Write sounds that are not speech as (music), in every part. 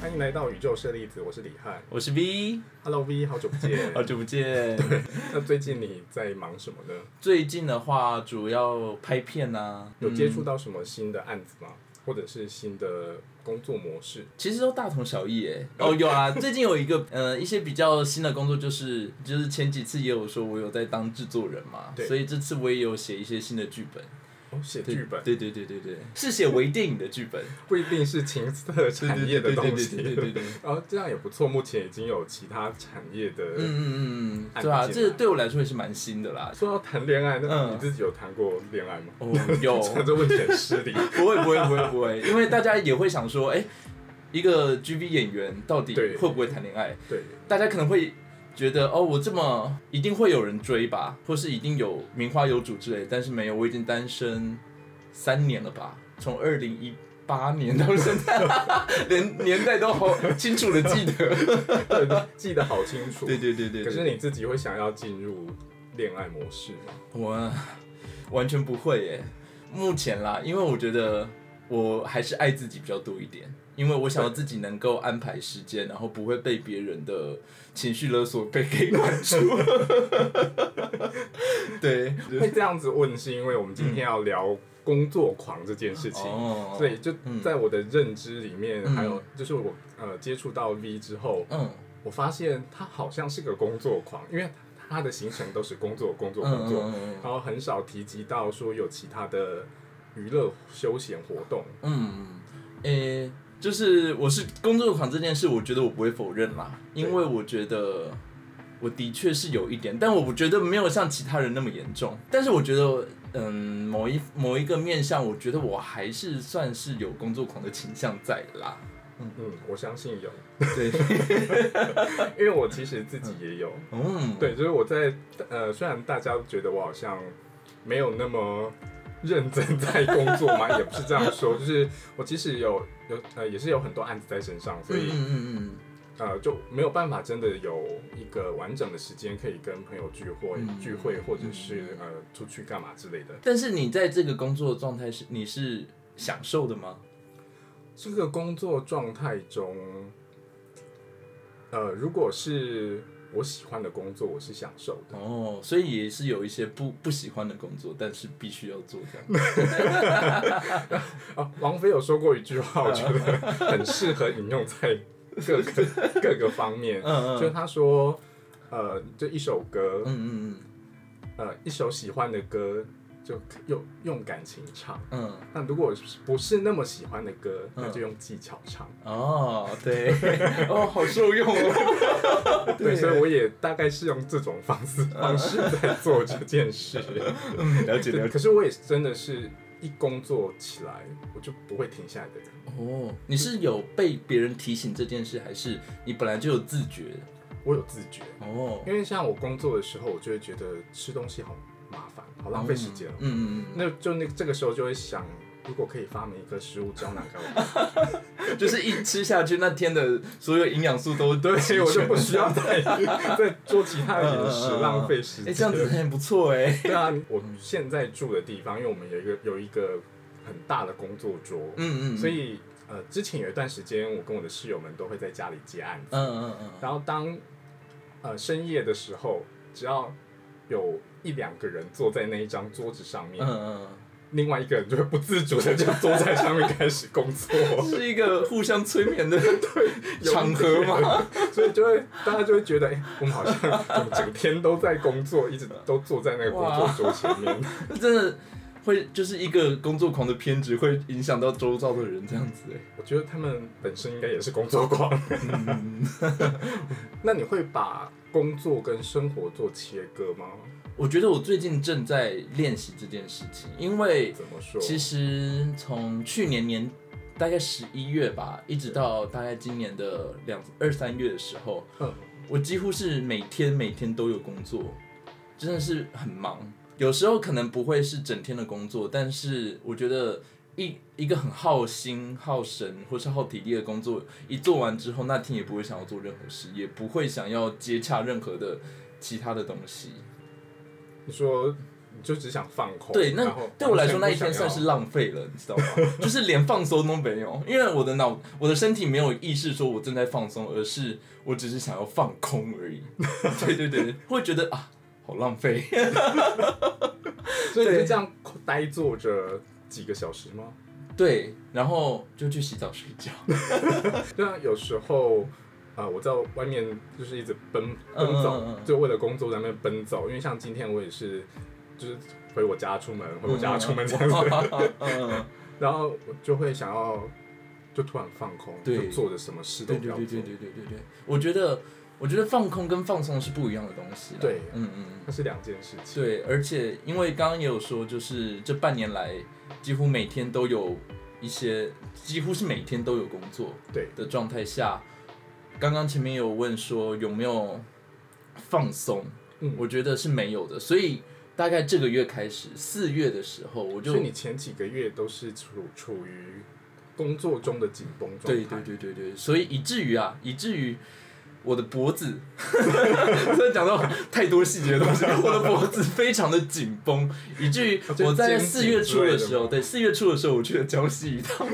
欢迎来到宇宙舍利子，我是李翰。我是 V，Hello V，好久不见。(laughs) 好久不见。(laughs) 那最近你在忙什么呢？最近的话，主要拍片啊，有接触嗯到什么新的案子吗？或者是新的工作模式？其实都大同小异诶。(laughs) 哦，有啊，最近有一个呃一些比较新的工作，就是就是前几次也有说我有在当制作人嘛，对所以这次我也有写一些新的剧本。哦，写对剧本对对对对对，是写微电影的剧本。不一定是情色产业的东西。对对对对对对。(laughs) 哦，这样也不错。目前已经有其他产业的。嗯嗯嗯嗯，对啊，这对我来说也是蛮新的啦。说到谈恋爱，那嗯你自己有谈过恋爱吗？哦，(laughs) 有，这问题很失礼。(laughs) 不会不会不会不会，因为大家也会想说，哎、一个 GV 演员到底会不会谈恋爱？对，大家可能会觉得，哦，我这么一定会有人追吧，或是一定有名花有主之类，但是没有，我已经单身三年了吧，从二零一八年到现在，(laughs) 连年代都好清楚的记得。(laughs) 对记得好清楚。对对对对可是你自己会想要进入恋爱模式吗？我完全不会耶，目前啦，因为我觉得我还是爱自己比较多一点，因为我想要自己能够安排时间，然后不会被别人的情绪勒索被给管住。(laughs) 对，会这样子问，是因为我们今天要聊工作狂这件事情。哦，所以就嗯在我的认知里面，嗯。还有就是我呃接触到 V 之后，嗯。我发现他好像是个工作狂，因为他的行程都是工作、工作、嗯工作，嗯嗯然后很少提及到说有其他的娱乐休闲活动。嗯，诶、就是我是工作狂这件事，我觉得我不会否认啦，因为我觉得我的确是有一点，但我觉得没有像其他人那么严重。但是我觉得，嗯，某一某一个面向，我觉得我还是算是有工作狂的倾向在啦。嗯，我相信有，对，因为我其实自己也有。嗯，对，就是我在呃，虽然大家觉得我好像没有那么认真在工作吗，也不是这样说，就是我其实有有呃，也是有很多案子在身上，所以、嗯嗯嗯呃就没有办法真的有一个完整的时间可以跟朋友聚会、嗯聚会，或者是呃出去干嘛之类的。但是你在这个工作状态是你是享受的吗？这个工作状态中，呃，如果是我喜欢的工作，我是享受的。哦，所以也是有一些不不喜欢的工作，但是必须要做这样。啊，(laughs) 王菲有说过一句话，我觉得很适合引用在各个各个方面。嗯就是他说，呃，就一首歌，嗯嗯嗯呃，一首喜欢的歌，就用用感情唱。嗯嗯。那如果不是那么喜欢的歌，嗯那就用技巧唱。哦，对，(laughs) 哦，好受用哦。(laughs) 对，所以我也大概是用这种方式方式在做这件事。嗯，了解，了解。可是我也真的是一工作起来，我就不会停下来的人。哦，你是有被别人提醒这件事，还是你本来就有自觉？我有自觉，哦，因为像我工作的时候，我就会觉得吃东西好好浪费时间哦。嗯嗯嗯那就那这个时候就会想，如果可以发明一个食物胶囊给我，嗯，(laughs) 就是一吃下去，那天的所有营养素都 (laughs) 对，所以我就不需要再 (laughs) 再做其他的饮食，浪费时间。哎，间。这样子很不错哎。对啊，我现在住的地方，因为我们有一个有一个很大的工作桌，嗯嗯，所以呃，之前有一段时间，我跟我的室友们都会在家里接案子，嗯嗯嗯，然后当呃深夜的时候，只要有一两个人坐在那一张桌子上面，嗯嗯另外一个人就会不自主的就坐在上面开始工作，嗯，(laughs) 是一个互相催眠的 (laughs) 对场合嘛？(laughs) 所以就会大家就会觉得，哎、我们好像怎么整天都在工作，一直都坐在那个工作桌前面。真的会就是一个工作狂的偏执，会影响到周遭的人这样子哎。我觉得他们本身应该也是工作狂。嗯，那你会把工作跟生活做切割吗？我觉得我最近正在练习这件事情，因为怎么说？其实从去年年大概十一月吧，一直到大概今年的两二三月的时候，嗯，我几乎是每天每天都有工作，真的是很忙。有时候可能不会是整天的工作，但是我觉得一一个很耗心、耗神或是耗体力的工作，一做完之后，那天也不会想要做任何事，也不会想要接洽任何的其他的东西。你说你就只想放空。对，那对我来说那一天算是浪费了，你知道吗？(laughs) 就是连放松都没有，因为我的脑、我的身体没有意识说我正在放松，而是我只是想要放空而已。(laughs) 对对对，会觉得啊，好浪费。(laughs) 所以你对就这样呆坐着几个小时吗？对，然后就去洗澡睡觉。对啊，有时候啊、啊！我在外面就是一直奔奔走，就为了工作在那奔走。因为像今天我也是，就是回我家出门，回我家出门这样子。(laughs) 嗯，然后我就会想要，就突然放空，就做的什么事都不要做。对对对对对对对。我觉得，我觉得放空跟放松是不一样的东西。对，嗯嗯，它是两件事情。对，而且因为刚刚也有说，就是这半年来几乎每天都有一些，几乎是每天都有工作，对的状态下。刚刚前面有问说有没有放松，嗯我觉得是没有的，所以大概这个月开始，四月的时候我就所以你前几个月都是处处于工作中的紧绷状态。对对对对对，所以以至于啊，以至于我的脖子，(laughs) 真的讲到太多细节的东西，我的脖子非常的紧绷，以至于我在四月初的时候，对四月初的时候，我去了江西一趟，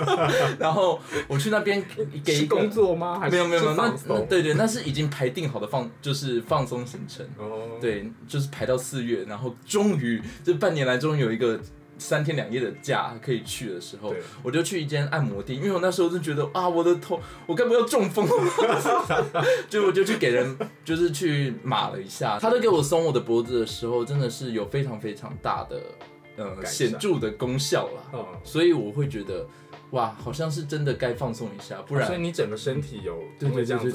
(laughs) 然后我去那边给工作吗？还是没有没有没有，那？那对对，那是已经排定好的放，就是放松行程。哦，对，就是排到四月，然后终于这半年来终于有一个三天两夜的假可以去的时候，我就去一间按摩店，因为我那时候就觉得啊，我的头我该不会要中风？了，(laughs) 就我就去给人 (laughs) 就是去码了一下，他都给我松我的脖子的时候，真的是有非常非常大的呃显著的功效啦，嗯，所以我会觉得哇，好像是真的该放松一下，不然所以你整个身体有对因为这样子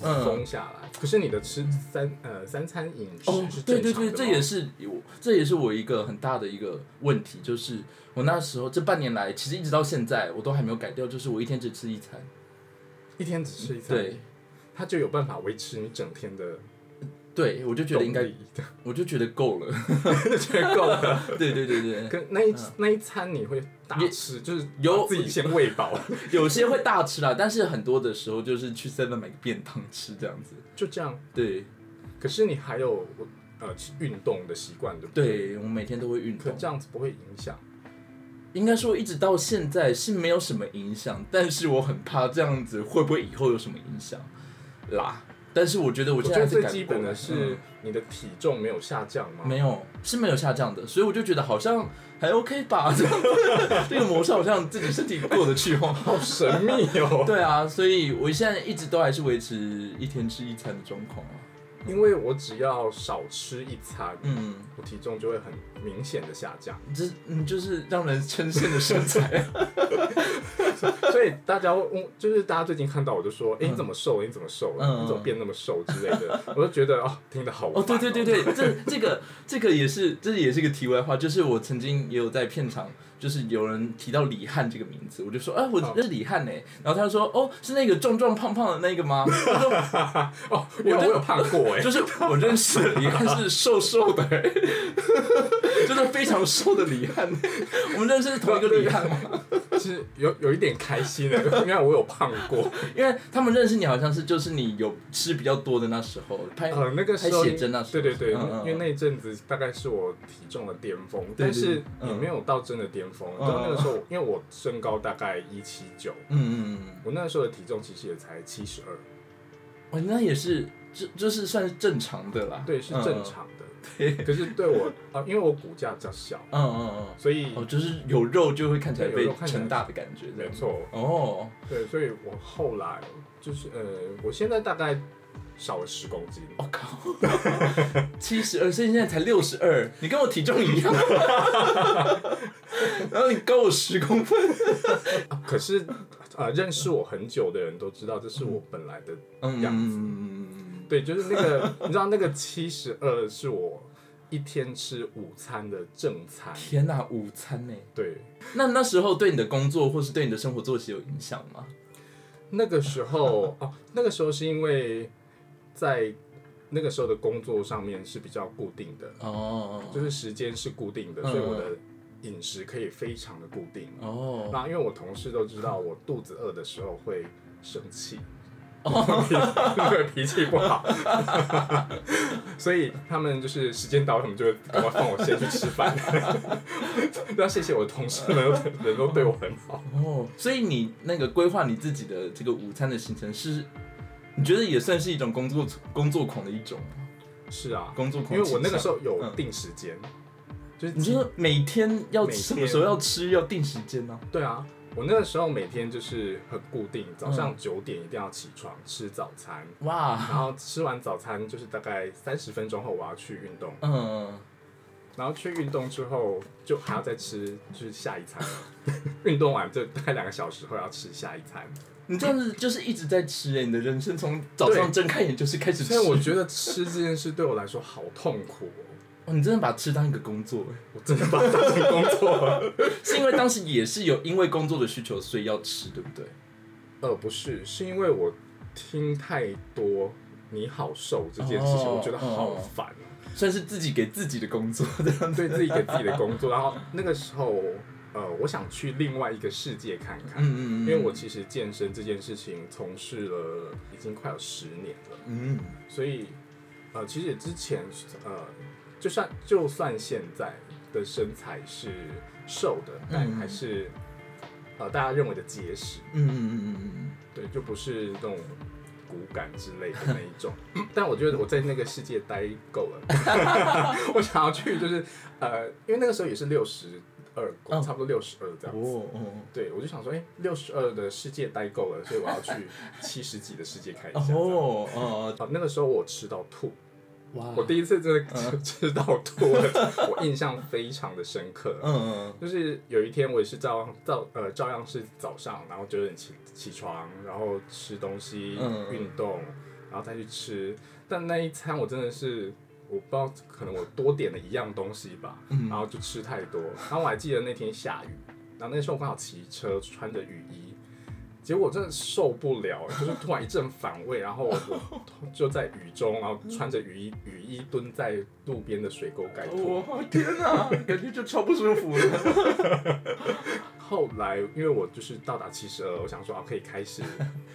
松下来。可是你的吃三呃三餐饮食哦是，对对对，正常的吗这也是我，这也是我一个很大的一个问题，就是我那时候这半年来，其实一直到现在，我都还没有改掉，就是我一天只吃一餐。一天只吃一餐，对，它就有办法维持你整天的对，我就觉得应该我就觉得够了。(laughs) 觉得够了。(laughs) 对对对对，跟那一那一餐你会大吃，就是有自己先喂饱，(laughs) 有些会大吃啦，但是很多的时候就是去 seven 买个便当吃这样子。就这样。对可是你还有呃运动的习惯，对不对？对，我每天都会运动。可这样子不会影响。应该说一直到现在是没有什么影响，但是我很怕这样子会不会以后有什么影响啦。但是我觉得我我现在是改最基本的是嗯你的体重没有下降吗？没有，是没有下降的，所以我就觉得好像还 OK 吧，(laughs) 这个模式好像自己身体过得去哦。好神秘哦。(laughs) 对啊，所以我现在一直都还是维持一天吃一餐的状况啊。因为我只要少吃一餐，嗯，我体重就会很明显的下降。这嗯就是让人称羡的身材啊。(laughs) 所以大家问，就是大家最近看到我就说，哎、嗯你怎么瘦了？你怎么瘦了？嗯你怎么变那么瘦之类的？我就觉得哦，听得好哦，对烦对对对，这这个这个也是，这也是一个题外话，就是我曾经也有在片场，就是有人提到李翰这个名字，我就说，哎、我认识李翰呢，然后他就说，哦，是那个壮壮胖胖的那个吗？我说，哦，因为我有胖过哎，就是我认识的李翰是瘦瘦的、欸，就是非常瘦的李翰，我们认识是同一个李翰吗？是有有一点开心的，因为我有胖过。(laughs) 因为他们认识你好像是就是你有吃比较多的那时候拍呃，那个时候拍写真那时候，对对对，嗯嗯因为那一阵子大概是我体重的巅峰，但是嗯也没有到真的巅峰。嗯就那个时候，因为我身高大概一七九，嗯嗯嗯，我那时候的体重其实也才七十二，哦，那也是就就是算是正常的啦，对，是嗯正常的。可是对我啊，因为我骨架比较小，嗯嗯嗯。所以哦，就是有肉就会看起来被撑大的感觉，没错，哦，对，所以我后来就是呃，我现在大概少了十公斤。我、靠，七十二，所以现在才六十二，你跟我体重一样，(laughs) 然后你高我十公分，(laughs) 可是呃，认识我很久的人都知道，这是我本来的样子。嗯，对，就是那个，你知道那个七十二是我一天吃午餐的正餐。天哪、午餐呢？对，那那时候对你的工作或是对你的生活作息有影响吗？那个时候哦，那个时候是因为在那个时候的工作上面是比较固定的，哦就是时间是固定的，嗯所以我的饮食可以非常的固定。哦，那因为我同事都知道我肚子饿的时候会生气，(laughs) 对，脾气不好，所以他们就是时间到，他们就会赶快放我先去吃饭。(laughs) 都要谢谢我的同事们，人都对我很好。哦，所以你那个规划你自己的这个午餐的行程是，你觉得也算是一种工作工作狂的一种吗？是啊，工作狂，因为我那个时候有嗯。定时间，就是你说每天要什么时候要吃，要定时间呢？对啊，我那个时候每天就是很固定，早嗯上九点一定要起床吃早餐，哇，然后吃完早餐就是大概三十分钟后我要去运动，嗯，然后去运动之后就还要再吃就是下一餐，(laughs) 运动完就大概两个小时后要吃下一餐，你这样子就是一直在吃哎，你的人生从早上睁开眼就是开始吃，所以我觉得吃这件事对我来说好痛苦哦。(laughs) 哦，你真的把吃当一个工作哎，我真的把它当成工作了。(laughs) 是因为当时也是有因为工作的需求，所以要吃，对不对？呃，不是，是因为我听太多“你好瘦”这件事情，哦我觉得好烦哦。算是自己给自己的工作这样对自己给自己的工作，然后那个时候，呃，我想去另外一个世界看看，嗯嗯嗯，因为我其实健身这件事情从事了已经快有十年了，嗯。所以，呃，其实之前，呃，就算就算现在的身材是瘦的，但嗯。还是，呃，大家认为的结实，嗯嗯嗯嗯嗯。对，就不是那种骨感之类的那一种。(laughs) 但我觉得我在那个世界待够了，(laughs) 我想要去就是呃，因为那个时候也是六十二，嗯差不多六十二这样子。哦哦对，我就想说，哎、六十二的世界待够了，所以我要去七十几的世界看一下。哦哦哦，啊，那个时候我吃到吐，哇，我第一次真的吃 (laughs) 吃到吐了，我印象非常的深刻。嗯嗯就是有一天我也是照照呃照样是早上，然后九点起起床，然后吃东西、嗯运动，然后再去吃。但那一餐我真的是我不知道，可能我多点了一样东西吧，嗯然后就吃太多。然后我还记得那天下雨，然后那时候我刚好骑车，穿着雨衣。结果我真的受不了，就是突然一阵反胃，然后我我 (laughs) 就在雨中，然后穿着雨衣雨衣蹲在路边的水沟盖吐。哇天哪，感觉就超不舒服了。后来因为我就是到达七十二，我想说啊可以开始，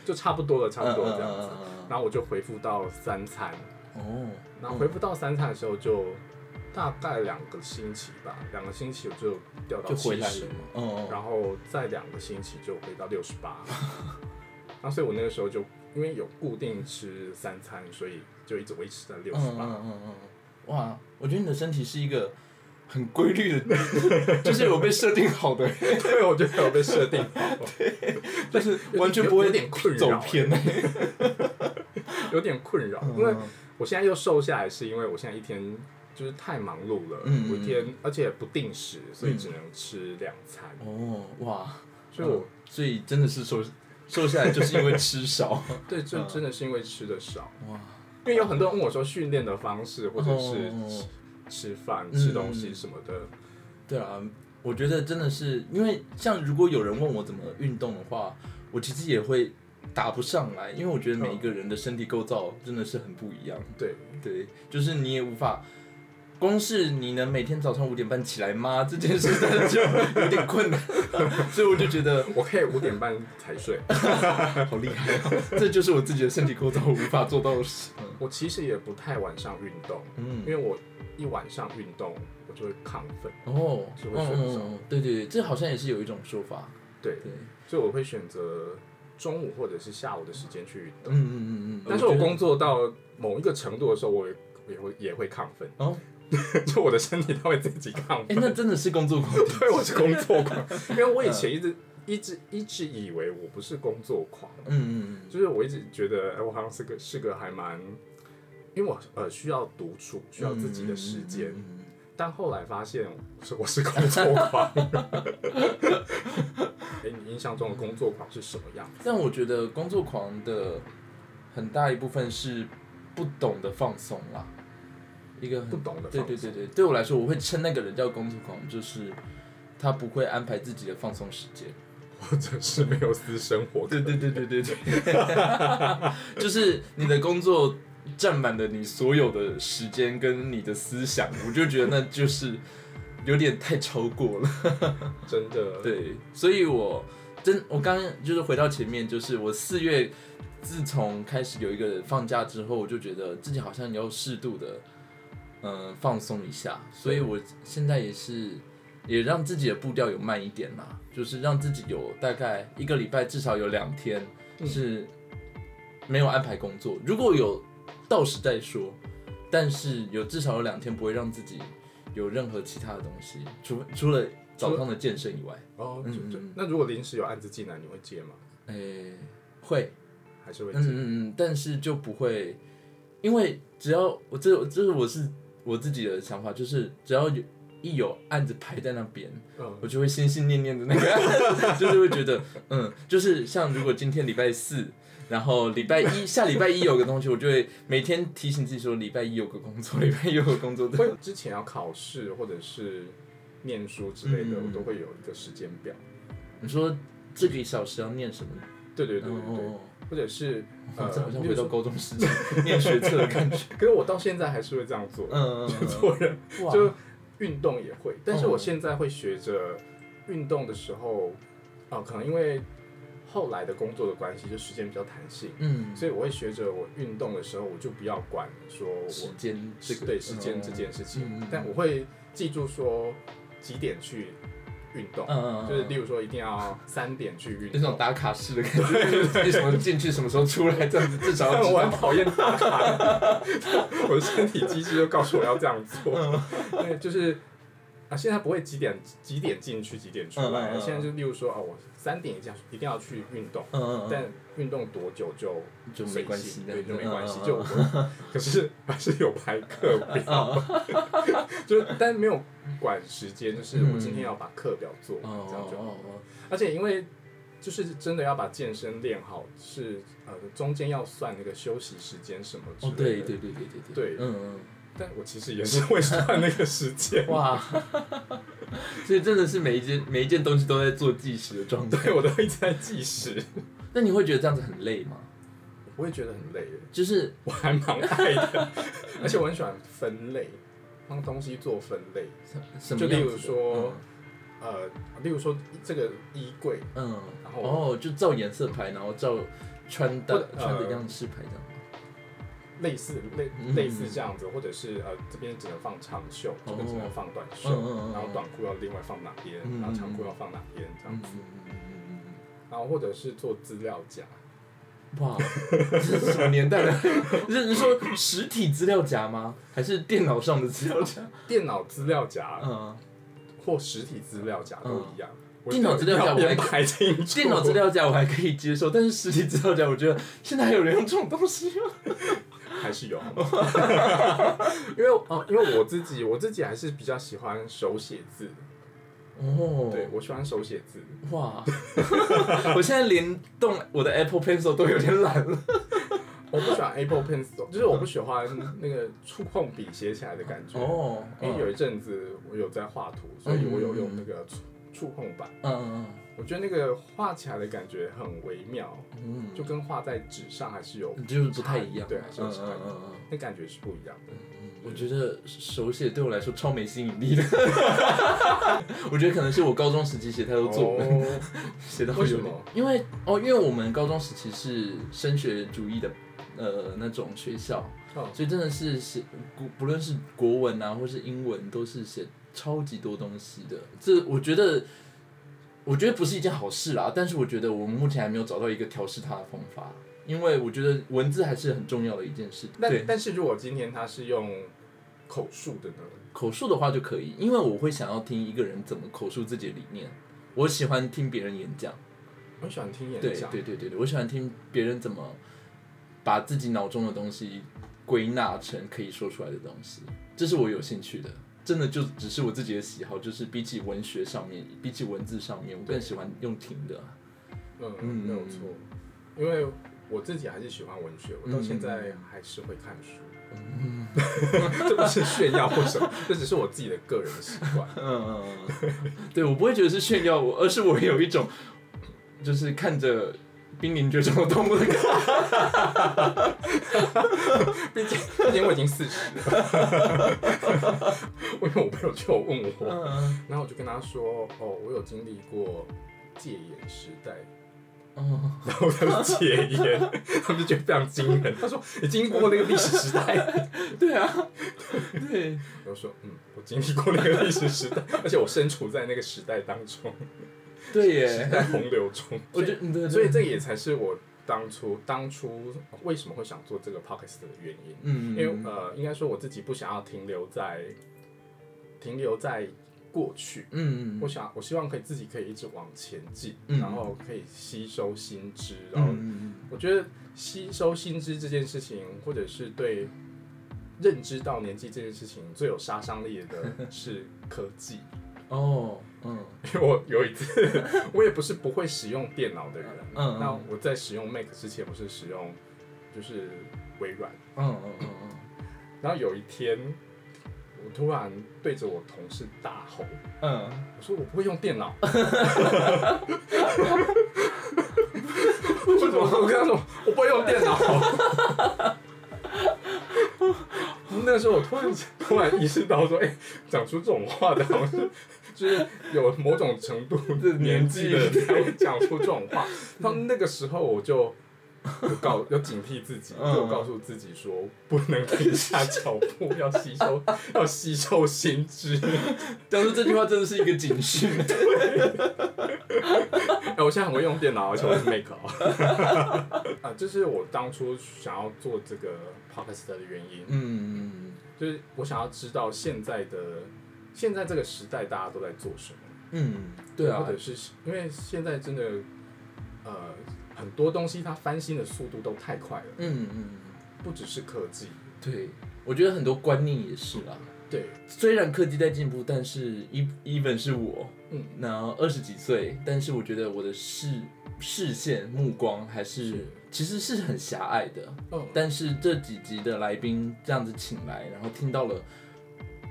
就差不多了，差不多了这样子。嗯然后我就回复到三餐，哦，然后回复到三餐的时候就大概两个星期吧，两个星期我就掉到就回七十来了，嘛。哦然后再两个星期就回到六十八。(laughs) 然后所以我那个时候就因为有固定吃三餐，所以就一直维持在六十八。嗯嗯嗯嗯，哇，我觉得你的身体是一个很规律的，(laughs) 就是有被设定好的，(laughs) 对，我觉得有被设定好，但是完全不会有点困扰走偏。有点困扰，因为我现在又瘦下来，是因为我现在一天就是太忙碌了，我一天而且不定时，所以只能吃两餐，哦，哇，所以我、嗯所以真的是瘦瘦下来就是因为吃少。(laughs) 对这真的是因为吃的少，哇，因为有很多人问我说训练的方式，或者是哦吃饭、嗯吃东西什么的，对啊，我觉得真的是因为像如果有人问我怎么运动的话，我其实也会答不上来，因为我觉得每一个人的身体构造真的是很不一样。对，对，就是你也无法，光是你能每天早上五点半起来吗？这件事真的就有点困难，(laughs) 所以我就觉得我可以五点半才睡，(laughs) 好厉害、哦，这就是我自己的身体构造无法做到的事。我其实也不太晚上运动，嗯因为我一晚上运动我就会亢奋，哦，就会睡不着嗯，对对对，这好像也是有一种说法。对，对，所以我会选择中午或者是下午的时间去。嗯嗯嗯嗯。但是我工作到某一个程度的时候，我也也会也会亢奋，哦，(laughs) 就我的身体它会自己亢哎、奋。那真的是工作狂。(laughs) 对，我是工作狂，(laughs) 因为我以前一直一直一直以为我不是工作狂，嗯嗯嗯。就是我一直觉得，哎，我好像是个是个还蛮，因为我呃需要独处，需要自己的时间，嗯嗯嗯但后来发现是我是工作狂。哎，你印象中的工作狂是什么样子？但我觉得工作狂的很大一部分是不懂得放松啦，一个很不懂得放松对对对对，对我来说，我会称那个人叫工作狂，就是他不会安排自己的放松时间。或者是没有私生活。对对对对对对，(laughs) 就是你的工作占满了你所有的时间跟你的思想，我就觉得那就是有点太超过了。(laughs) 真的，对，所以我真我刚刚就是回到前面，就是我四月自从开始有一个放假之后，我就觉得自己好像要适度的，嗯、放松一下，所以我现在也是也让自己的步调有慢一点啦，就是让自己有大概一个礼拜至少有两天嗯。是没有安排工作，如果有到时再说，但是有至少有两天不会让自己有任何其他的东西，除除了早上的健身以外，哦，嗯嗯那如果临时有案子进来，你会接吗？诶、会。还是会接？嗯嗯嗯，但是就不会，因为只要我这这是我是我自己的想法，就是只要有一有案子排在那边，嗯，我就会心心念念的那个案子，(laughs) 就是会觉得，嗯，就是像如果今天礼拜四，然后礼拜一下礼拜一有个东西，我就会每天提醒自己说礼拜一有个工作，礼拜一有个工作。会之前要考试或者是念书之类的，嗯我都会有一个时间表。你说这个一小时要念什么？对对对对对，哦，或者是呃，这好像回到高中时期 (laughs) 念学测的感觉。(laughs) 可是我到现在还是会这样做，嗯嗯嗯做人就运动也会，但是哦我现在会学着运动的时候，哦、可能因为后来的工作的关系，就时间比较弹性，嗯，所以我会学着我运动的时候，我就不要管说时我间这个对时间这件事情，但我会记住说几点去运动，嗯嗯嗯就是例如说一定要三点去运动那种动。打卡式的感觉，就是你什么进去什么时候出来，这样子至少要我很道。讨厌打卡，我的身体机制就告诉我要这样做。(laughs) 嗯对，就是啊，现在不会几点几点进去，几点出来。现在就例如说，啊，我三点一定要一定要去运动，嗯嗯但运动多久就就没关系对，就没关系就我，可是还是有排课表，(laughs) 就但没有管时间，就是我今天要把课表做这样就而且因为就是真的要把健身练好，是呃中间要算那个休息时间什么之哦，类的。对对对对对。对嗯嗯。但我其实也是会算那个时间，哇，所以真的是每一件每一件东西都在做计时的状态。对我都一直在计时，那你会觉得这样子很累吗？我不会觉得很累耶，就是我还蛮爱的，(laughs) 而且我很喜欢分类，帮东西做分类。什么就例如说呃，例如说这个衣柜，嗯，嗯然后哦，就照颜色排，然后照穿的穿的呃样式排这样吗。类似类嗯类似这样子，或者是呃这边只能放长袖，这边只能放短袖，然后短裤要另外放哪边，嗯然后长裤要放哪边这样嗯子，然后或者是做资料夹，嗯哇，这是什么年代 (laughs) 的？是你说实体资料夹吗？还是电脑上的资料夹？电脑资料夹嗯，或实体资料夹都一样。我电脑资料夹我还编排清楚，电脑资料夹我还可以接受，但是实体资料夹，我觉得现在还有人用这种东西吗？还是有，(laughs) 因为哦，因为我自己我自己还是比较喜欢手写字，哦，对我喜欢手写字，哇，(laughs) 我现在连动我的 Apple Pencil 都有点懒了。(laughs) 我不喜欢 Apple Pencil，就是我不喜欢那个触控笔写起来的感觉。哦，因为有一阵子我有在画图，所以我有用那个触触控板，嗯嗯嗯。我觉得那个画起来的感觉很微妙，嗯。就跟画在纸上还是有嗯，就是不太一样，对，还是有嗯差异。嗯嗯嗯。那感觉是不一样的。嗯，我觉得手写对我来说超没吸引力的。(laughs) 我觉得可能是我高中时期写太多作文，哦。(laughs) 写到有点。为什么，因为哦，因为我们高中时期是升学主义的呃那种学校，哦。所以真的是写不不论是国文啊或是英文，都是写超级多东西的。这我觉得，我觉得不是一件好事啦。但是我觉得我们目前还没有找到一个调试它的方法，因为我觉得文字还是很重要的一件事。对但，但是如果今天他是用口述的呢？口述的话就可以，因为我会想要听一个人怎么口述自己的理念。我喜欢听别人演讲，我喜欢听演对讲，对对对对，我喜欢听别人怎么把自己脑中的东西归纳成可以说出来的东西，这是我有兴趣的。真的就只是我自己的喜好，就是比起文学上面，比起文字上面，我更喜欢用听的。嗯，嗯没有错，因为我自己还是喜欢文学，我到嗯现在还是会看书。(laughs) 嗯这不是炫耀或什么，这只是我自己的个人习惯。嗯嗯嗯，(laughs) 对我不会觉得是炫耀我，而是我有一种就是看着濒临绝种的动物的感觉。(laughs) 毕竟，毕竟我已经四十了。因 (laughs) 为我朋友就有问我，嗯然后我就跟他说：“哦，我有经历过戒严时代，哦，然后戒烟，(laughs) 他们就觉得非常惊人。他说：“你经过那个历史时代。对啊，对，”我说：“嗯，我经历过那个历史时代，而且我身处在那个时代当中，对耶，在洪流中。”我觉得所以这也才是我当初当初为什么会想做这个 podcast 的原因。嗯，因为呃，应该说我自己不想要停留在停留在过去，嗯我想我希望可以自己可以一直往前进，嗯。然后可以吸收新知，然后嗯。我觉得吸收新知这件事情，或者是对认知到年纪这件事情最有杀伤力的 (laughs) 是科技。哦，嗯因为我有一次，我也不是不会使用电脑的人，嗯那我在使用 Mac 之前，我是使用就是微软，嗯嗯嗯嗯，然后有一天，我突然对着我同事大吼，嗯，我说我不会用电脑。(laughs) 为什么？我跟他说我不会用电脑。那个时候我突然突然意识到说，哎、讲出这种话的好像是就是有某种程度 (laughs) 的年纪的人才会讲出这种话。(laughs) 到那个时候我就有告要警惕自己，嗯就告诉自己说不能停下脚步，要吸收 (laughs) 要吸收新知。讲出这句话真的是一个警讯。哎、我现在很会用电脑，而且我是 Make 哦。啊，这是我当初想要做这个 podcast 的原因，嗯就是我想要知道现在的现在这个时代大家都在做什么。嗯，对啊或，者是因为现在真的呃很多东西它翻新的速度都太快了，嗯嗯，不只是科技。对，我觉得很多观念也是啦。对，虽然科技在进步，但是 e even 是我，嗯，然后二十几岁，但是我觉得我的视视线目光还是是其实是很狭隘的。嗯，但是这几集的来宾这样子请来，然后听到了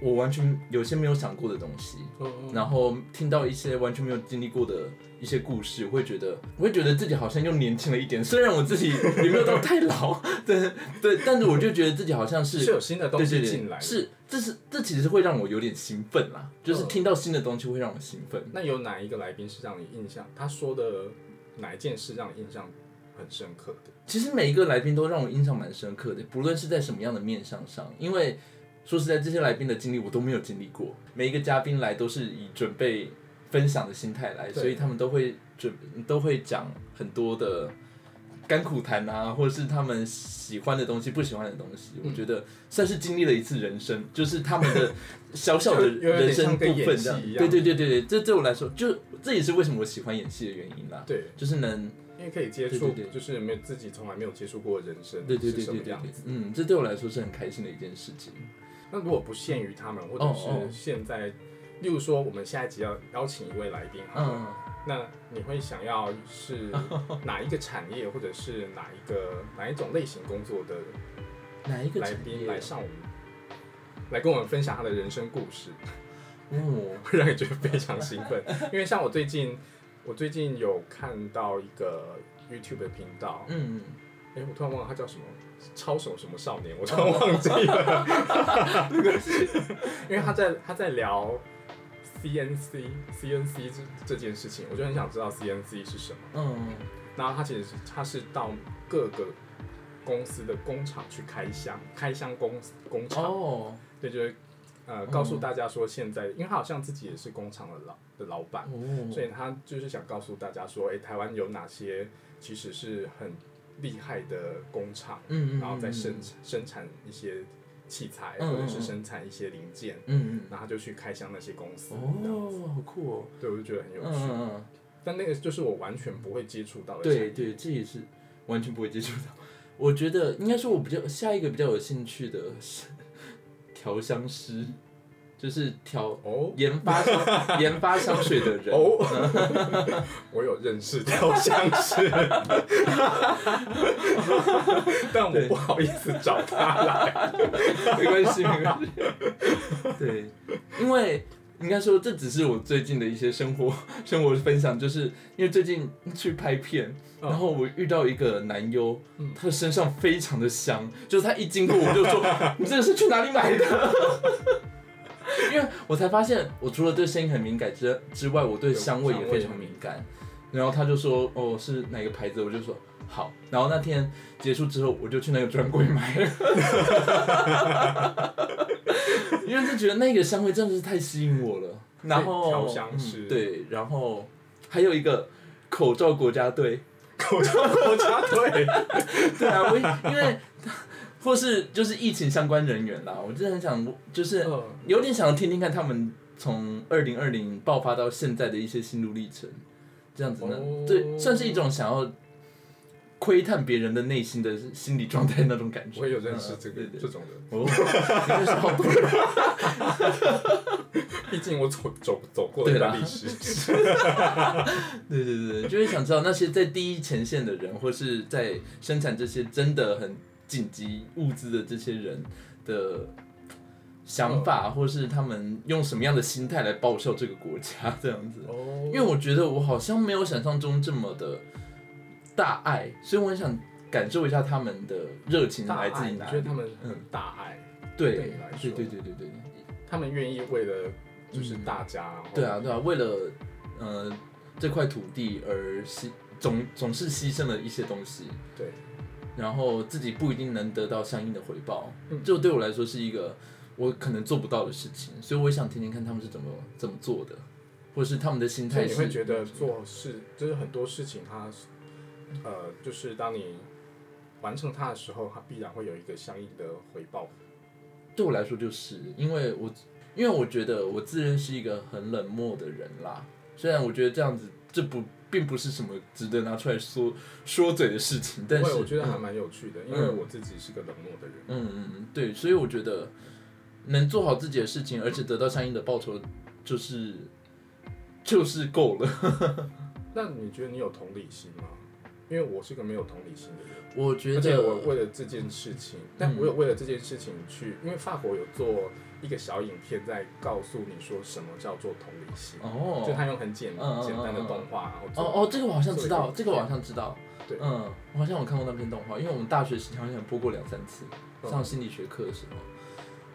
我完全有些没有想过的东西，嗯然后听到一些完全没有经历过的一些故事，我会觉得我会觉得自己好像又年轻了一点。虽然我自己也没有到太老，(laughs) 对对，但是我就觉得自己好像是是有新的东西进来，。是这是这其实会让我有点兴奋啦，就是嗯听到新的东西会让我兴奋。那有哪一个来宾是让你印象？他说的哪一件事让你印象很深刻的？其实每一个来宾都让我印象蛮深刻的，不论是在什么样的面向上，因为说实在，这些来宾的经历我都没有经历过。每一个嘉宾来都是以准备分享的心态来，所以他们都会准都会讲很多的甘苦谈啊，或者是他们喜欢的东西、不喜欢的东西。嗯我觉得算是经历了一次人生，就是他们的小小的 (laughs) 人生部分这样。戏一样对对对对对，这对我来说，就这也是为什么我喜欢演戏的原因啦。对，就是能因为可以接触，对对对就是没有自己从来没有接触过的人生对对是对对对对什么样子。，嗯，这对我来说是很开心的一件事情。那如果不限于他们，或者是现在，例如说我们下一集要邀请一位来宾，嗯，那你会想要是 (laughs) 哪一个产业，或者是哪一个哪一种类型工作的哪一个来宾来上我们，来跟我们分享他的人生故事，哦，(laughs) 会让你觉得非常兴奋。因为像我最近，我最近有看到一个 YouTube 的频道，嗯，哎、我突然忘了他叫什么，超手什么少年，我突然忘记了。(laughs) 因为他在他在聊 CNC CNC 这这件事情，我就很想知道 CNC 是什么。嗯，然后他其实他是到各个公司的工厂去开箱，开箱工工厂，哦，对，就是呃嗯告诉大家说现在，因为他好像自己也是工厂的老的老板，哦，所以他就是想告诉大家说，哎、台湾有哪些其实是很厉害的工厂，嗯嗯，然后再生嗯生产一些器材，嗯或者是生产一些零件，嗯然后就去开箱那些公司，哦，好酷哦，对，我就觉得很有嗯趣。嗯嗯，但那个就是我完全不会接触到的，对对，这也是完全不会接触到。我觉得应该说，我比较下一个比较有兴趣的是调香师，就是调哦研发香 (laughs) 研发香水的人。哦，(laughs) 我有认识调香师，(laughs) 但我不好意思找他来。没关系，没关系。对，因为应该说这只是我最近的一些生活生活分享，就是因为最近去拍片，嗯然后我遇到一个男优嗯，他的身上非常的香，就是他一经过我就说：“你这个是去哪里买的？” (laughs) 因为我才发现，我除了对声音很敏感之之外，我对香味也非常敏感。然后他就说哦是哪个牌子，我就说好，然后那天结束之后，我就去那个专柜买了，因为就觉得那个香味真的是太吸引我了。然后调香师。嗯对，然后还有一个口罩国家队，口罩国家队，(laughs) 对啊，我因为或是就是疫情相关人员啦，我真的很想就是嗯有点想要听听看他们从二零二零爆发到现在的一些心路历程，这样子呢，哦对，算是一种想要窥探别人的内心的心理状态那种感觉。我也有认识这个这种人，认识好多人。毕竟我走走走过了一对啦段历史。(laughs) 对对对，就会想知道那些在第一前线的人，或是在生产这些真的很紧急物资的这些人的想法，或是他们用什么样的心态来报效这个国家这样子。哦。因为我觉得我好像没有想象中这么的大爱，所以我很想感受一下他们的热情，来自于哪里觉得。他们很大爱，对对对对对对对。他们愿意为了就是大家，对啊对啊，为了呃这块土地而牺总总是牺牲了一些东西。对，然后自己不一定能得到相应的回报，嗯这对我来说是一个我可能做不到的事情，所以我也想听听看他们是怎么怎么做的，或是他们的心态是。你会觉得做事就是很多事情它是，呃，就是当你完成它的时候，它必然会有一个相应的回报。对我来说就是因为我因为我觉得我自认是一个很冷漠的人啦，虽然我觉得这样子这不并不是什么值得拿出来说说嘴的事情，但是我觉得还嗯蛮有趣的，因为我自己是个冷漠的人。嗯嗯嗯，对，所以我觉得能做好自己的事情，而且得到相应的报酬，就是就是够了。(laughs) 那你觉得你有同理心吗？因为我是个没有同理心的人，我觉得我，为了这件事情，但我有为了这件事情去，因为法国有做一个小影片，在告诉你说什么叫做同理心，哦。就哦，他用很简简单的动画，然后哦哦，这个我好像知道，这个我好像知道。对。嗯，我好像有看过那篇动画，因为我们大学时期好像播过两三次，嗯。上心理学课的时候。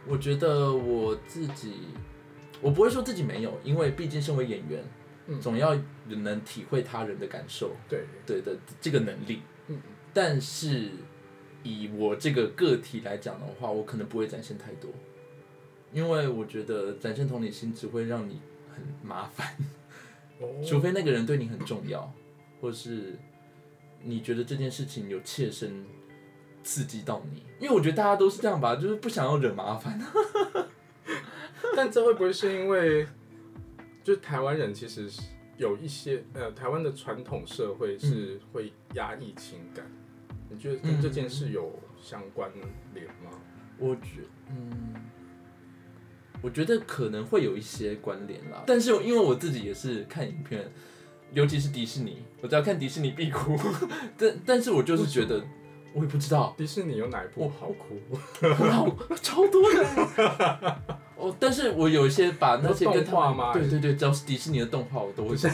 我觉得我自己，我不会说自己没有，因为毕竟身为演员，嗯。总要能体会他人的感受，对，对的这个能力。嗯。但是以我这个个体来讲的话，我可能不会展现太多，因为我觉得展现同理心只会让你很麻烦，(laughs) 哦除非那个人对你很重要，或是你觉得这件事情有切身刺激到你。因为我觉得大家都是这样吧，就是不想要惹麻烦。(laughs) 但这会不会是因为，就是台湾人其实是有一些呃，台湾的传统社会是会压抑情感，你觉得跟这件事有相关联吗？我觉，嗯，我觉得可能会有一些关联啦。但是因为我自己也是看影片，尤其是迪士尼，我只要看迪士尼必哭。(laughs) 但但是我就是觉得，我也不知道，迪士尼有哪一部好哭？很好，超多的。哦，但是我有一些把那些跟动画他们吗对对对，只要是迪士尼的动画，我都会想。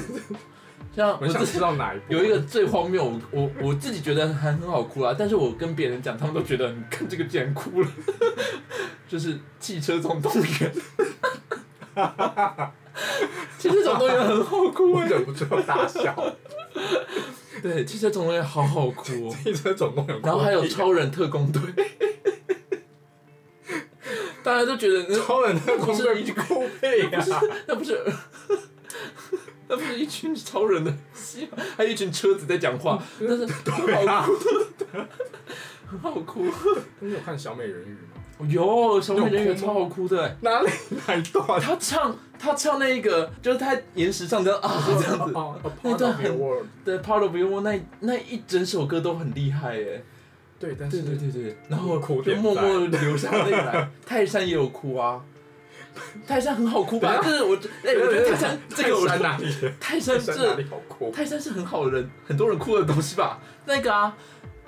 像我我想之知道哪一部。(laughs) 有一个最荒谬，我我我自己觉得还很好哭啦，但是我跟别人讲，他们都觉得你看这个竟然哭了，就是《汽车总动员》，《汽车总动员》很好哭我哎、忍不住要大笑。对，《汽车总动员》好好哭哦，汽车总动员，然后还有超人特工队，(laughs) 大家都觉得那超人特工队一哭屁啊！那不是。(laughs) 那不是一群超人的戏吗，还有一群车子在讲话，(laughs) 但是很好哭，很好哭。你有看小美人鱼吗？有小美人鱼超好哭的欸，哪里哪一段？他唱他唱那个就是他岩石上的啊这样子，那段很 Part of your world 对 Part of You 那那一整首歌都很厉害哎，对，但是对对对，然后就默默地流下泪来。(laughs) 泰山也有哭啊，泰山很好哭吧？就是我哎，我觉得泰山这个我泰山哪里？泰山哪这里好哭？泰山是很好的人，很多人哭的东西吧？那个啊，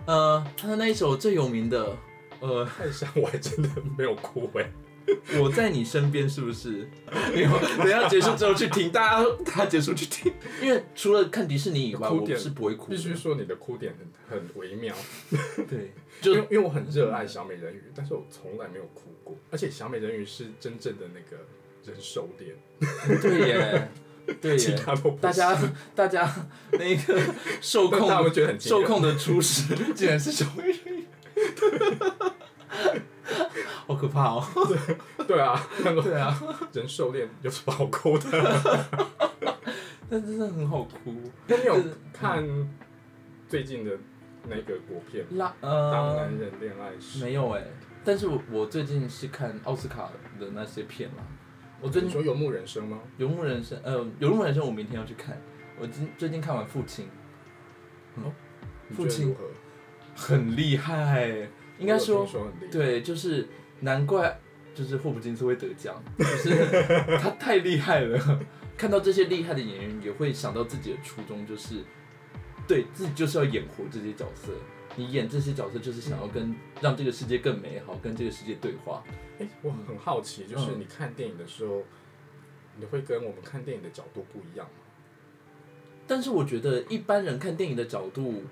呃，他的那一首最有名的呃。泰山我还真的没有哭哎。我在你身边是不是？(laughs) 没有，等一下结束之后去听，大家大家结束去听。因为除了看迪士尼以外，我哭点是不会哭的。必须说你的哭点很很微妙，对，(laughs) 就因为我很热爱小美人鱼，但是我从来没有哭过，而且小美人鱼是真正的那个人兽恋，对耶，(laughs) 对耶，其他大家大家那个受控们觉得很受控的厨师竟然是小美人鱼，(laughs) 好可怕哦！对啊，那个对啊，人兽恋有什么好哭的？(laughs) 但真的很好哭。那你有看最近的那个国片《拉当呃男人恋爱时》？没有哎，但是我我最近是看奥斯卡的那些片啦。我最近你说《游牧人生》吗？《游牧人生》呃，《游牧人生》我明天要去看。我今最近看完《父亲你父亲如何？》，很厉害，应该说。对，就是难怪就是霍普金斯会得奖，就是他太厉害了。看到这些厉害的演员，也会想到自己的初衷，就是对自己就是要演活这些角色。你演这些角色，就是想要跟让这个世界更美好，跟这个世界对话。哎、我很好奇，就是嗯你看电影的时候，你会跟我们看电影的角度不一样吗？但是我觉得一般人看电影的角度，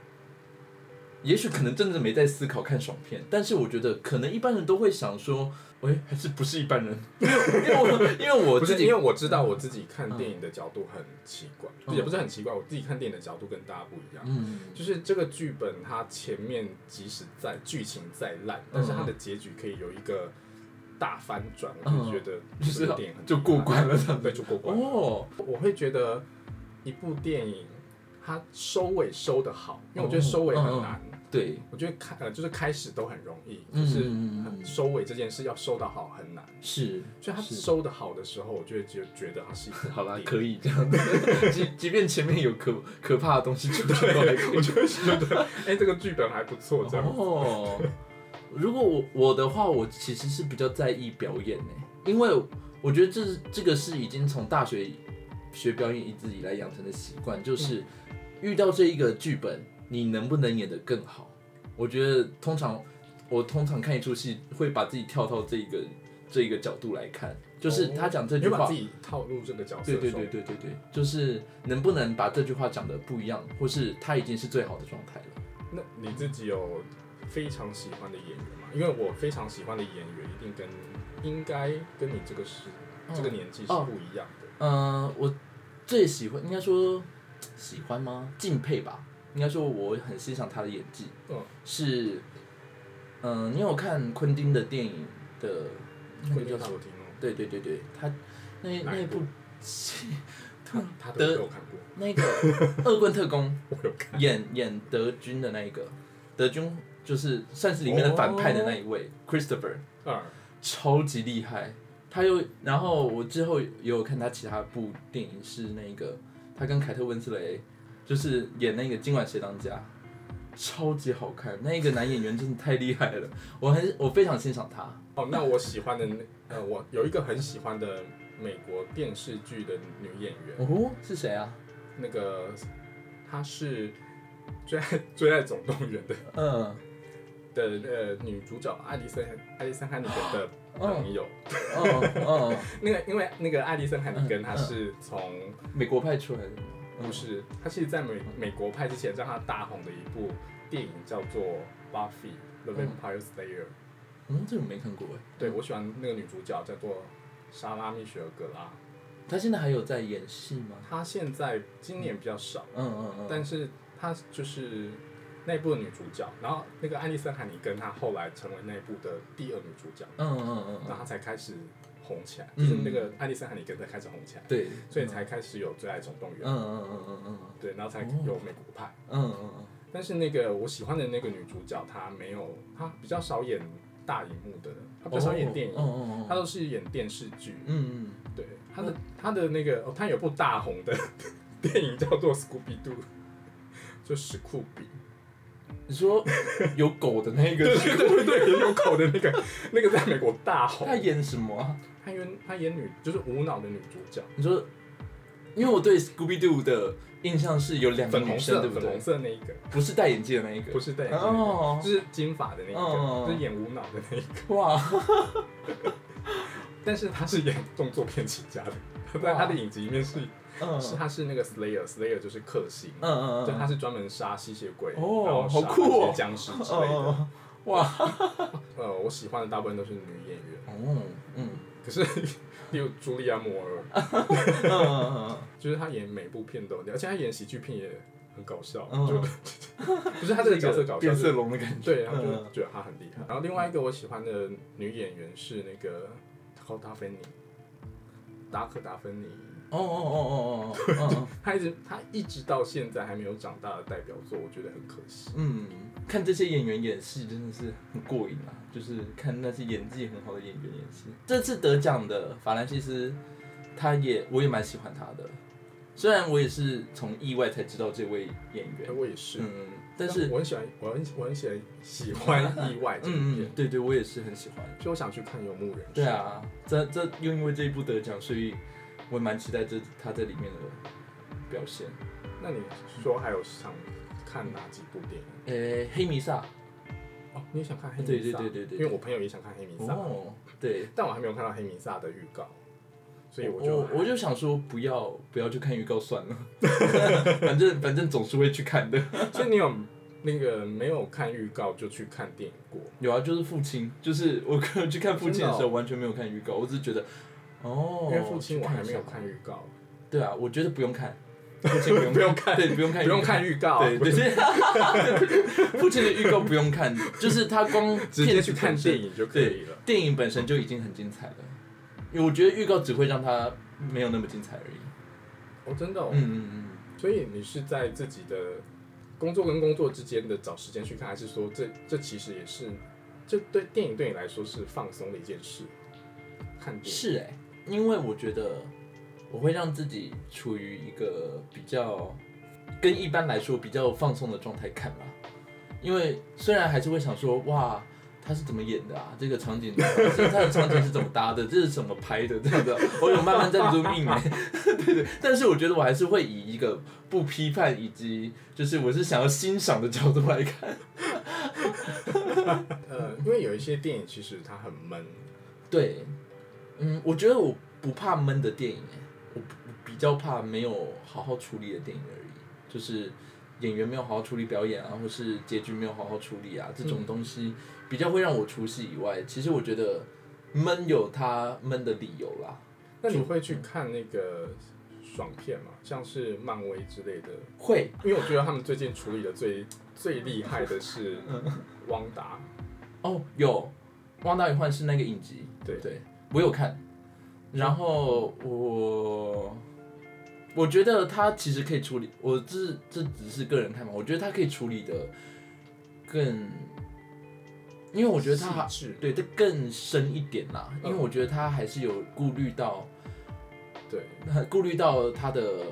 也许可能真的没在思考看爽片，但是我觉得可能一般人都会想说，喂，还是不是一般人？因为因为我因为我，自己因为我知道我自己看电影的角度很奇怪，嗯。也不是很奇怪，我自己看电影的角度跟大家不一样。嗯。就是这个剧本，它前面即使在剧情再烂，但是它的结局可以有一个大反转，我就觉得嗯。就是电影很就过关了对，就过关了。哦，我会觉得一部电影它收尾收的好，因为我觉得收尾很难。对，我觉得开呃就是开始都很容易，嗯就是收尾这件事要收的好很难。是，所以他收的好的时候，我就会觉觉得他是一个 (laughs) 好啦，可以这样。(laughs) 子，即即便前面有可可怕的东西出现，都还可以。我就会觉得，(laughs) 哎、这个剧本还不错，这样。哦，如果我我的话，我其实是比较在意表演呢，因为我觉得这是这个是已经从大学学表演一直以来养成的习惯，就是遇到这一个剧本，你能不能演得更好？我觉得通常我通常看一出戏会把自己跳到这一个这一个角度来看，就是他讲这句话自，己套入这个角色对对对对对对，就是能不能把这句话讲的不一样，或是他已经是最好的状态了。那你自己有非常喜欢的演员吗？因为我非常喜欢的演员一定跟应该跟你这个是、这个年纪是哦不一样的。嗯，我最喜欢应该说喜欢吗？敬佩吧，应该说我很欣赏他的演技。嗯，是，嗯，你有看昆汀的电影的那会个叫什么？对对对对，他那一那一部他 (laughs) 他的德我都有看过，那个恶棍特工。(laughs) 演演德军的那一个，德军就是算是里面的反派的那一位、Christopher。二超级厉害。他又，然后我之后也有看他其他部电影，是那个他跟凯特温斯雷，就是演那个今晚谁当家，超级好看。那个男演员真的太厉害了，我很我非常欣赏他。哦，那我喜欢的那呃，我有一个很喜欢的美国电视剧的女演员，哦，是谁啊？那个她是《最爱最爱总动员》的嗯的呃女主角艾丽森艾丽森汉尼根的朋友。哦哦，(laughs) 那个因为那个爱丽森汉尼根嗯她是从美国派出来的吗？不是，她其实在美美国派之前让他大红的一部电影叫做《Buffy the 嗯 Vampire Slayer》。嗯，这个没看过哎。对我喜欢那个女主角叫做莎拉蜜雪儿格拉。她现在还有在演戏吗？她现在今年比较少，嗯嗯嗯。但是她就是那一部的女主角，然后那个艾丽森海尼根她后来成为那一部的第二女主角，嗯嗯嗯嗯，然后她才开始红起来，嗯就是那个艾丽森海尼根才开始红起来，对，所以才开始有最爱总动员，嗯嗯嗯嗯嗯对，然后才哦有美国派。嗯嗯嗯但是那个我喜欢的那个女主角，她没有，她比较少演大荧幕的，她嗯，比较少演电影，她都是演电视剧。嗯嗯。对，她的她的那个，哦，她有部大红的 (laughs) 电影叫做《Scooby Doo》，就史酷比。你说有狗的那个 (laughs) 对对对有狗的那个，(laughs) 那个在美国大红。他演什么啊？她演他演女，就是无脑的女主角，你说，因为我对 Scooby Doo 的印象是有两个女生，粉红色，对不对粉红？色那一个，不是戴眼镜的那一个不。是戴眼镜那哦是金发的那一哦个，就是演无脑的那一个。哇，(laughs) 但是他是演动作片起家的，她在她的影集里面是嗯。是他是那个 Slayer，Slayer 就是克星，嗯嗯就嗯，她是专门杀吸血鬼，哦然后好杀酷哦。僵尸之类的。哦，哇，(laughs) 呃，我喜欢的大部分都是女演员，哦，嗯，可是，(laughs) 例如茱莉亚·摩尔，嗯嗯嗯就是她演每部片都，而且她演喜剧片也很搞笑，嗯。就 (laughs) 不是她这个角色搞笑，变色龙的感觉。对，然后就嗯。觉得她很厉害。然后另外一个我喜欢的女演员是那个高达芬妮，达可达芬妮，哦哦哦哦哦哦他，一直他一直到现在还没有长大的代表作，我觉得很可惜。嗯，看这些演员演戏真的是很过瘾啊，就是看那些演技很好的演员演戏。这次得奖的法兰西斯，他也我也蛮喜欢他的，虽然我也是从意外才知道这位演员，我也是，嗯，但是我很喜欢，我很我很喜欢喜欢意外这部片嗯嗯，，对对，我也是很喜欢。所以我想去看《游牧人》。对，啊，这这又因为这一部得奖，所以我也蛮期待这他在里面的表现。那你说还有想看哪几部电影？呃，黑弥撒，哦，你也想看黑弥撒？对对对对对因为我朋友也想看黑弥撒，哦，对，但我还没有看到黑弥撒的预告，所以我我就我就想说不要不要去看预告算了，(laughs) 反正反正总是会去看的。(laughs) 所以你有那个没有看预告就去看电影过？有啊，就是父亲，就是我 (laughs) 去看父亲的时候完全没有看预告，我只是觉得哦，因为父亲我还没有看预告，对啊，我觉得不用看，父亲不用不用看。对，不用看，不用看预告，对对对，父亲的预告不用看，(laughs) 就是他光直接去看电影就可以了。电影本身就已经很精彩了，因为我觉得预告只会让他没有那么精彩而已。哦，真的哦，嗯嗯嗯，所以你是在自己的工作跟工作之间的找时间去看，还是说这这其实也是这对电影对你来说是放松的一件事？看是哎、因为我觉得我会让自己处于一个比较跟一般来说比较放松的状态看啦。因为虽然还是会想说，哇，他是怎么演的啊？这个场景，这他的场景是怎么搭的？这是怎么拍的？这样的，我有慢慢在 zoom in 哎，对对。但是我觉得我还是会以一个不批判以及就是我是想要欣赏的角度来看。呃，因为有一些电影其实它很闷，对，嗯，我觉得我不怕闷的电影，我比较怕没有好好处理的电影而已，就是演员没有好好处理表演啊，或是结局没有好好处理啊，这种东西比较会让我出戏以外，其实我觉得闷有它闷的理由啦。那你会去看那个爽片吗？像是漫威之类的？会，因为我觉得他们最近处理的最最厉害的是汪达，哦，有《汪达与幻视》那个影集，对对，我有看，然后我我觉得他其实可以处理，我这这只是个人看法，我觉得他可以处理的更，因为我觉得他对它更深一点啦，因为嗯我觉得他还是有顾虑到，对，顾虑到他的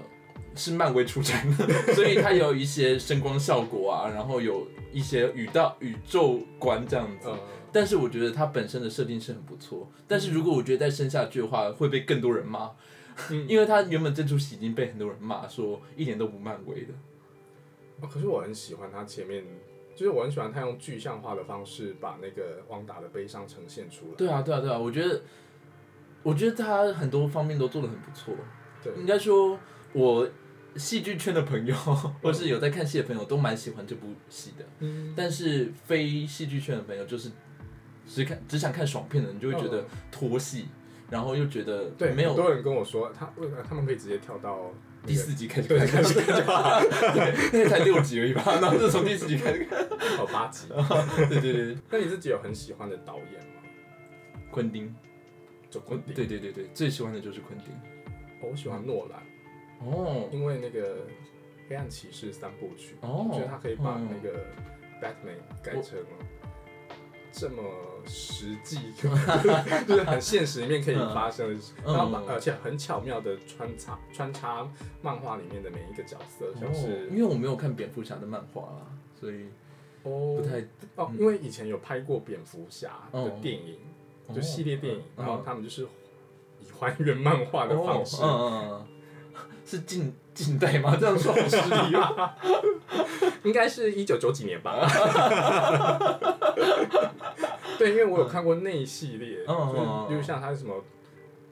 是漫威出产的，(laughs) 所以他有一些声光效果啊，然后有一些宇道宇宙观这样子。嗯，但是我觉得它本身的设定是很不错，但是如果我觉得再生下去的话，会被更多人骂，嗯 (laughs) 因为他原本这出戏已经被很多人骂说一点都不漫威的。哦，可是我很喜欢他前面，就是我很喜欢他用具象化的方式把那个汪达的悲伤呈现出来。对啊，对啊，对啊，我觉得，我觉得他很多方面都做的很不错。对应该说，我戏剧圈的朋友，(laughs) 或是有在看戏的朋友，都蛮喜欢这部戏的。嗯，但是非戏剧圈的朋友，就是只看只想看爽片的人，就会觉得拖戏，然后又觉得对，没有很多人跟我说，他为什么他们可以直接跳到那个第四集开始看，开始看就好，对，那个才六集而已吧，然后就从第四集开始看。哦八集。对对对，那你自己有很喜欢的导演吗？昆汀，就昆汀。对对对对，最喜欢的就是昆汀。哦我喜欢诺兰，哦因为那个《黑暗骑士》三部曲，哦，我觉得他可以把嗯那个 Batman 改成这么实际，(laughs) 就是很现实里面可以发生的事，嗯然后而且很巧妙的穿插穿插漫画里面的每一个角色，像哦是因为我没有看蝙蝠侠的漫画啦，所以哦不太哦，因为以前有拍过蝙蝠侠的电影，就系列电影，嗯。然后他们就是以还原漫画的方式，是近近代吗？(laughs) 这样说好失礼哦。(laughs) 应该是一九九几年吧。(laughs) 对，因为我有看过那一系列，就是像它是什么，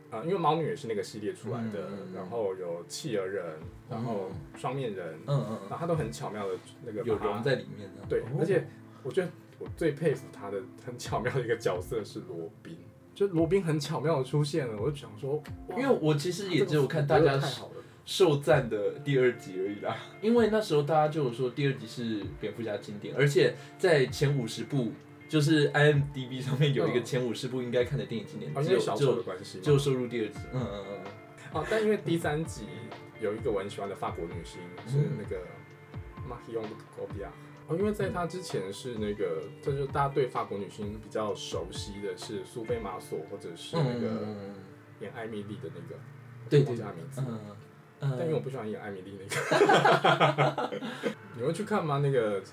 啊，因为猫女也是那个系列出来的然后有企鹅人，然后双面人，嗯嗯然后它都很巧妙的那个嗯，有融在里面的。对哦，而且我觉得我最佩服他的很巧妙的一个角色是罗宾，就罗宾很巧妙的出现了，我就想说，因为我其实也只有看大家受赞的第二集而已啦，因为那时候大家就有说第二集是蝙蝠侠经典，而且在前五十部，就是 IMDB 上面有一个嗯。前五十部应该看的电影经典，好只像是小丑的关系，就收入第二集。嗯嗯嗯。哦，但因为第三集有一个我很喜欢的法国女星是嗯那个 Marion Cotillard。哦，因为在她之前是那个，这就是大家对法国女星比较熟悉的是苏菲玛索，或者是嗯那个嗯演艾米丽的那个，对对名字。嗯但因为我嗯，不喜欢演艾米丽那个，(laughs) 你会去看吗？那个《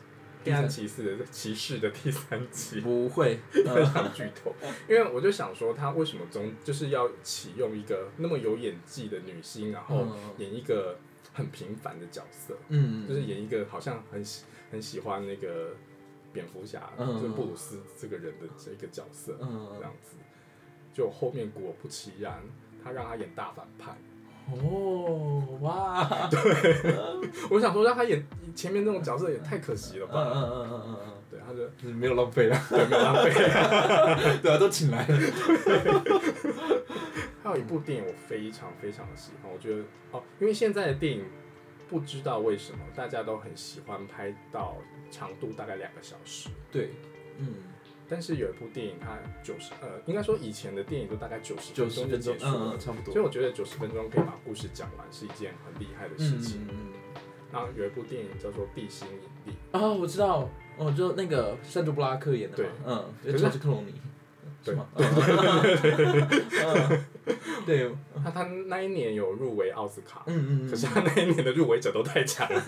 黑暗骑士》的骑士的第三集，不会，非嗯常剧透。因为我就想说，他为什么总就是要启用一个那么有演技的女星，然后嗯演一个很平凡的角色，嗯，就是演一个好像很喜很喜欢那个蝙蝠侠，嗯就是布鲁斯这个人的这个角色，嗯这样子。就后面果不其然，他让他演大反派。哦哇，(laughs) 对。我想说，让他演前面那种角色也太可惜了嗯吧？嗯嗯嗯嗯对，他就嗯，没有浪费了，对没有浪费。(laughs) 对啊，都请来了，(laughs) 还有一部电影我非常非常的喜欢，我觉得哦，因为现在的电影不知道为什么大家都很喜欢拍到长度大概两个小时，对，嗯，但是有一部电影它九十呃，应该说以前的电影都大概九十九十就分钟结，束了嗯嗯，，差不多所以，我觉得九十分钟可以把故事讲完是一件很厉害的事嗯情。嗯然后有一部电影叫做《地心引力啊，我知道，哦，就那个山竹布拉克演的嘛，对嗯，可就是乔治克隆尼，对是吗？嗯 (laughs) 对，》，他他那一年有入围奥斯卡，嗯嗯可是他那一年的入围者都太强了。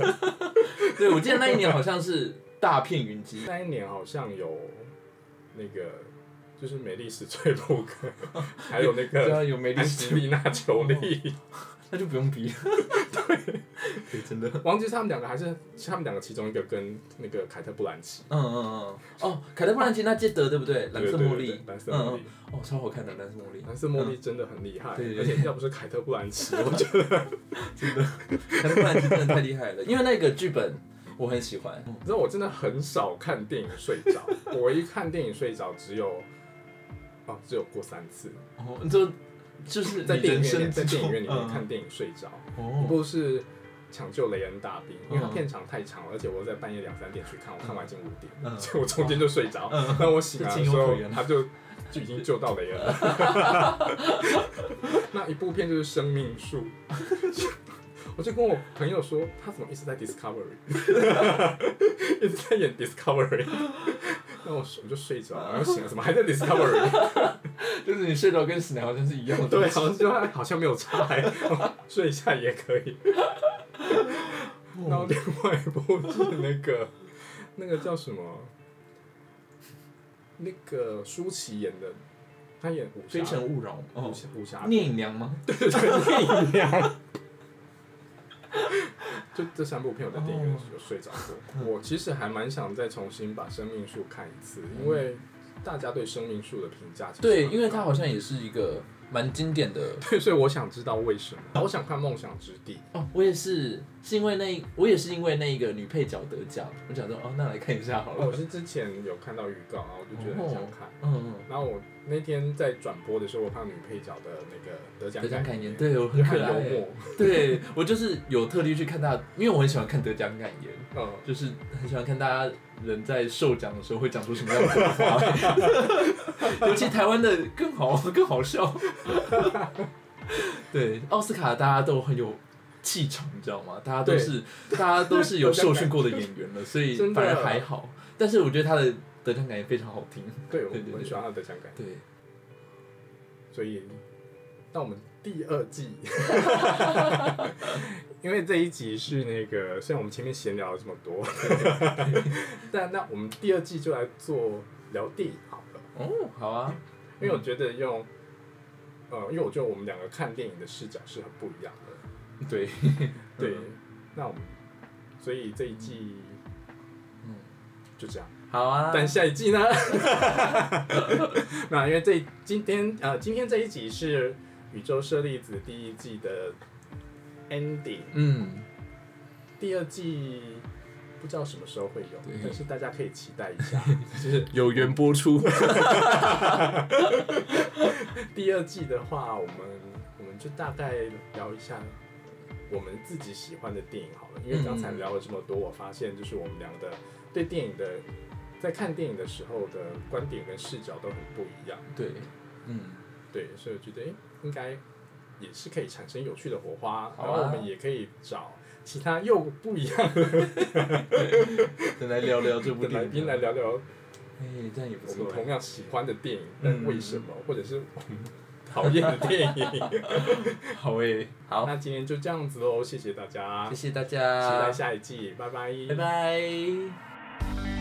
(laughs) 对，我记得那一年好像是大片云集，那一年好像有那个就是美丽史翠普克，(laughs) 还有那个有美丽安史吉丽娜裘丽，那就不用比了。(laughs) 对，对，真的。忘记他们两个还是是他们两个其中一个跟那个凯特布兰奇，嗯嗯嗯。哦，凯特·布兰奇那届得对不对？蓝色茉莉。蓝色茉莉，哦，超好看的蓝色茉莉。蓝色茉莉真的很厉害，对对而且要不是凯特布兰奇，我觉得 (laughs) 真的凯特·布兰奇真的太厉害了，因为那个剧本我很喜欢。你知道我真的很少看电影睡着，(laughs) 我一看电影睡着只有哦只有过三次，哦，就就是在电影院里在电影院里面嗯。看电影睡着。一哦，部是《抢救雷恩大兵》，因为它嗯。片长太长了，而且我在半夜两三点去看，我看完已经五点，嗯。(laughs) 所以我中间就睡着。嗯。那我醒来的时候他就就已经救到雷恩了。(laughs) 那一部片就是《生命树》，我就跟我朋友说，他怎么一直在 Discovery，(laughs) 一直在演 Discovery。那我我就睡着，(laughs) 然后醒了，怎么还在 Discovery？(laughs) 就是你睡着跟醒来好像是一样的。对，好像就好像没有差，还睡一下也可以。然后另外一部是那个那个叫什么？那个舒淇演的，她演武非侠诚勿扰。武哦，侠武侠聂隐娘吗？对对对，聂隐娘。(laughs) 就这三部片我在电影院有睡着过。我其实还蛮想再重新把《生命树》看一次，因为大家对《生命树》的评价对，因为它好像也是一个蛮经典的。(laughs) 对，所以我想知道为什么。我想看《梦想之地》。哦，我也是，是因为那我也是因为那一个女配角得奖，我想说哦，那来看一下好了。我是之前有看到预告，然后我就觉得很想看。嗯嗯，然后我那天在转播的时候，我看到女配角的那个得奖得奖感言，言，对我很很可爱。幽默。对我就是有特地去看她，因为我很喜欢看得奖感言，嗯，就是很喜欢看大家人在授奖的时候会讲出什么样的话，(laughs) 尤其台湾的更好更好笑。对，奥斯卡大家都很有气场，你知道吗？大家都是大家都是有受训过的演员了，所以 (laughs) 反而还好。但是我觉得他的得奖感也非常好听。对，我很喜欢他的得奖感。对，所以，那我们第二季，(laughs) 因为这一集是那个，虽然我们前面闲聊了这么多，(laughs) 但那我们第二季就来做聊电影好了。哦，好啊，因为我觉得用，呃，因为我觉得我们两个看电影的视角是很不一样的。对，对，那我们，所以这一季，嗯就这样。好啊，但下一季呢？(laughs) 那因为这今天呃，今天这一集是宇宙舍利子第一季的 ending，嗯，第二季不知道什么时候会有，但是大家可以期待一下，(laughs) 就是有缘播出。(laughs) 第二季的话，我们我们就大概聊一下我们自己喜欢的电影好了，因为刚才聊了这么多，我发现就是我们两个对电影的在看电影的时候的观点跟视角都很不一样，对，嗯，对，所以我觉得诶应该也是可以产生有趣的火花，啊然后我们也可以找其他又不一样再来聊聊这部来电影。宾来聊聊哎，这样也不我们。同样喜欢的电影，嗯但为什么，或者是我们讨厌的电影。(laughs) 好诶，好，那今天就这样子喽，谢谢大家，谢谢大家期待，下一季，拜拜，拜拜。